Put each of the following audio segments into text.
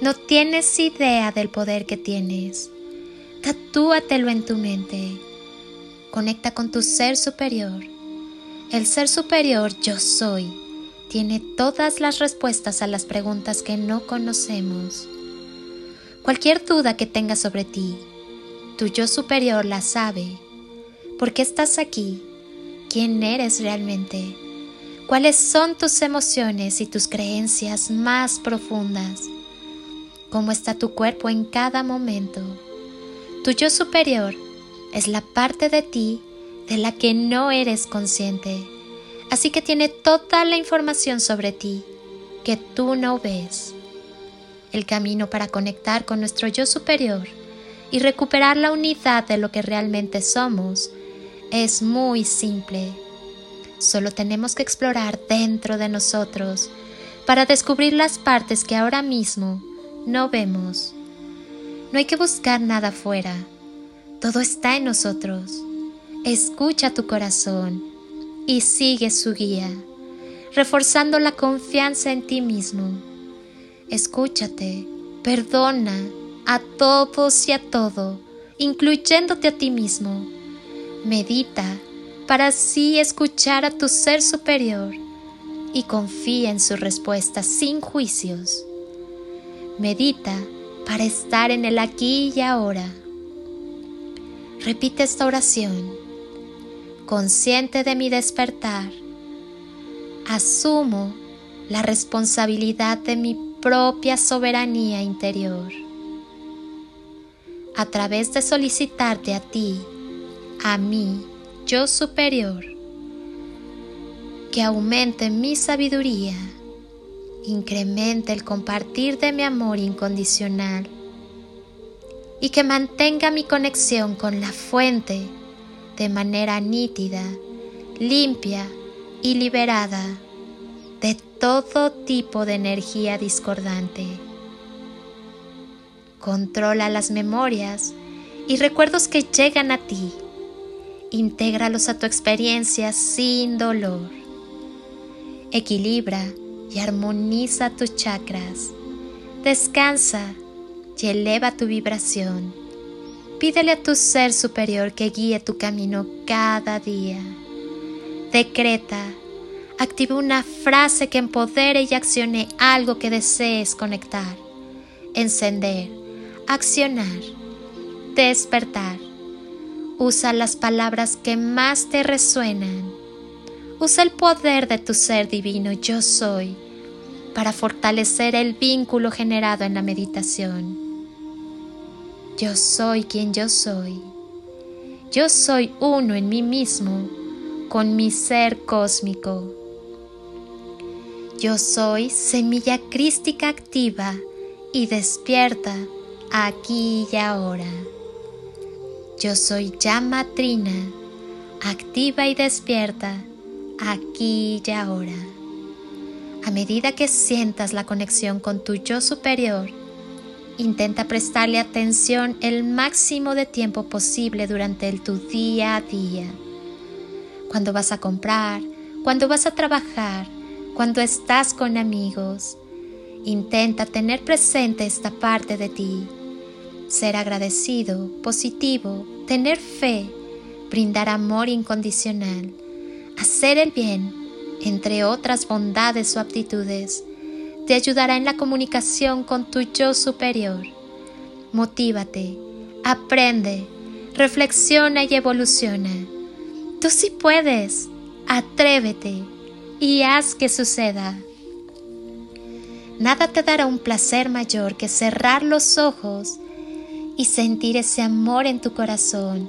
no tienes idea del poder que tienes. Tatúatelo en tu mente. Conecta con tu ser superior. El ser superior yo soy tiene todas las respuestas a las preguntas que no conocemos. Cualquier duda que tengas sobre ti, tu yo superior la sabe. ¿Por qué estás aquí? ¿Quién eres realmente? ¿Cuáles son tus emociones y tus creencias más profundas? Cómo está tu cuerpo en cada momento. Tu yo superior es la parte de ti de la que no eres consciente, así que tiene toda la información sobre ti que tú no ves. El camino para conectar con nuestro yo superior y recuperar la unidad de lo que realmente somos es muy simple. Solo tenemos que explorar dentro de nosotros para descubrir las partes que ahora mismo no vemos. No hay que buscar nada fuera. Todo está en nosotros. Escucha tu corazón y sigue su guía, reforzando la confianza en ti mismo. Escúchate, perdona a todos y a todo, incluyéndote a ti mismo. Medita para así escuchar a tu ser superior y confía en su respuesta sin juicios. Medita para estar en el aquí y ahora. Repite esta oración. Consciente de mi despertar, asumo la responsabilidad de mi propia soberanía interior. A través de solicitarte a ti, a mí, yo superior, que aumente mi sabiduría incremente el compartir de mi amor incondicional y que mantenga mi conexión con la fuente de manera nítida, limpia y liberada de todo tipo de energía discordante. Controla las memorias y recuerdos que llegan a ti. Intégralos a tu experiencia sin dolor. Equilibra y armoniza tus chakras. Descansa y eleva tu vibración. Pídele a tu ser superior que guíe tu camino cada día. Decreta, activa una frase que empodere y accione algo que desees conectar, encender, accionar, despertar. Usa las palabras que más te resuenan. Usa el poder de tu ser divino yo soy para fortalecer el vínculo generado en la meditación. Yo soy quien yo soy. Yo soy uno en mí mismo con mi ser cósmico. Yo soy semilla crística activa y despierta aquí y ahora. Yo soy llama trina, activa y despierta aquí y ahora. A medida que sientas la conexión con tu yo superior, Intenta prestarle atención el máximo de tiempo posible durante el, tu día a día. Cuando vas a comprar, cuando vas a trabajar, cuando estás con amigos. Intenta tener presente esta parte de ti. Ser agradecido, positivo, tener fe, brindar amor incondicional, hacer el bien, entre otras bondades o aptitudes te ayudará en la comunicación con tu yo superior. Motívate, aprende, reflexiona y evoluciona. Tú sí puedes, atrévete y haz que suceda. Nada te dará un placer mayor que cerrar los ojos y sentir ese amor en tu corazón,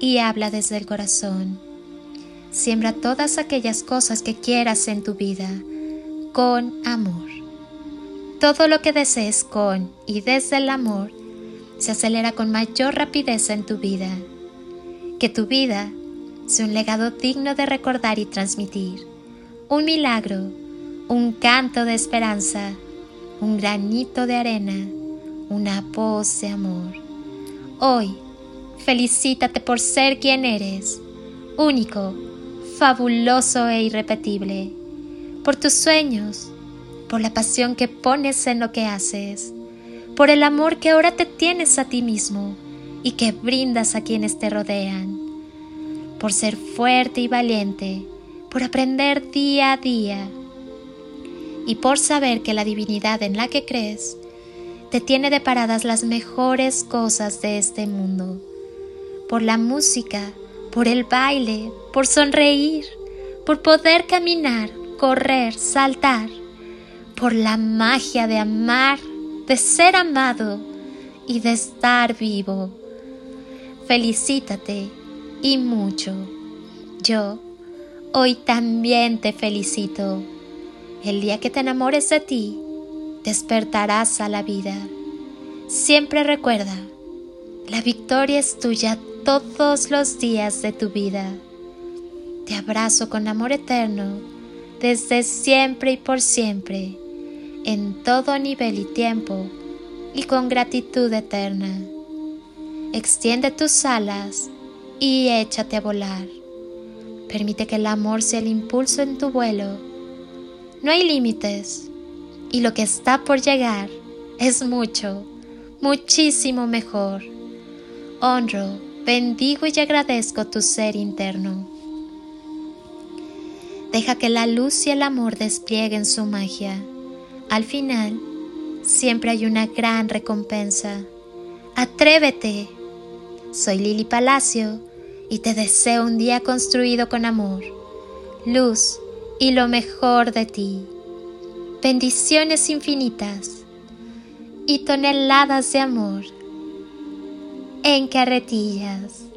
y habla desde el corazón. Siembra todas aquellas cosas que quieras en tu vida con amor. Todo lo que desees con y desde el amor se acelera con mayor rapidez en tu vida. Que tu vida sea un legado digno de recordar y transmitir, un milagro, un canto de esperanza, un granito de arena, una voz de amor. Hoy, felicítate por ser quien eres, único, fabuloso e irrepetible. Por tus sueños, por la pasión que pones en lo que haces, por el amor que ahora te tienes a ti mismo y que brindas a quienes te rodean, por ser fuerte y valiente, por aprender día a día y por saber que la divinidad en la que crees te tiene deparadas las mejores cosas de este mundo, por la música, por el baile, por sonreír, por poder caminar, correr, saltar, por la magia de amar, de ser amado y de estar vivo. Felicítate y mucho. Yo hoy también te felicito. El día que te enamores de ti, despertarás a la vida. Siempre recuerda, la victoria es tuya todos los días de tu vida. Te abrazo con amor eterno desde siempre y por siempre, en todo nivel y tiempo, y con gratitud eterna. Extiende tus alas y échate a volar. Permite que el amor sea el impulso en tu vuelo. No hay límites, y lo que está por llegar es mucho, muchísimo mejor. Honro, bendigo y agradezco tu ser interno. Deja que la luz y el amor desplieguen su magia. Al final, siempre hay una gran recompensa. Atrévete. Soy Lili Palacio y te deseo un día construido con amor, luz y lo mejor de ti. Bendiciones infinitas y toneladas de amor en carretillas.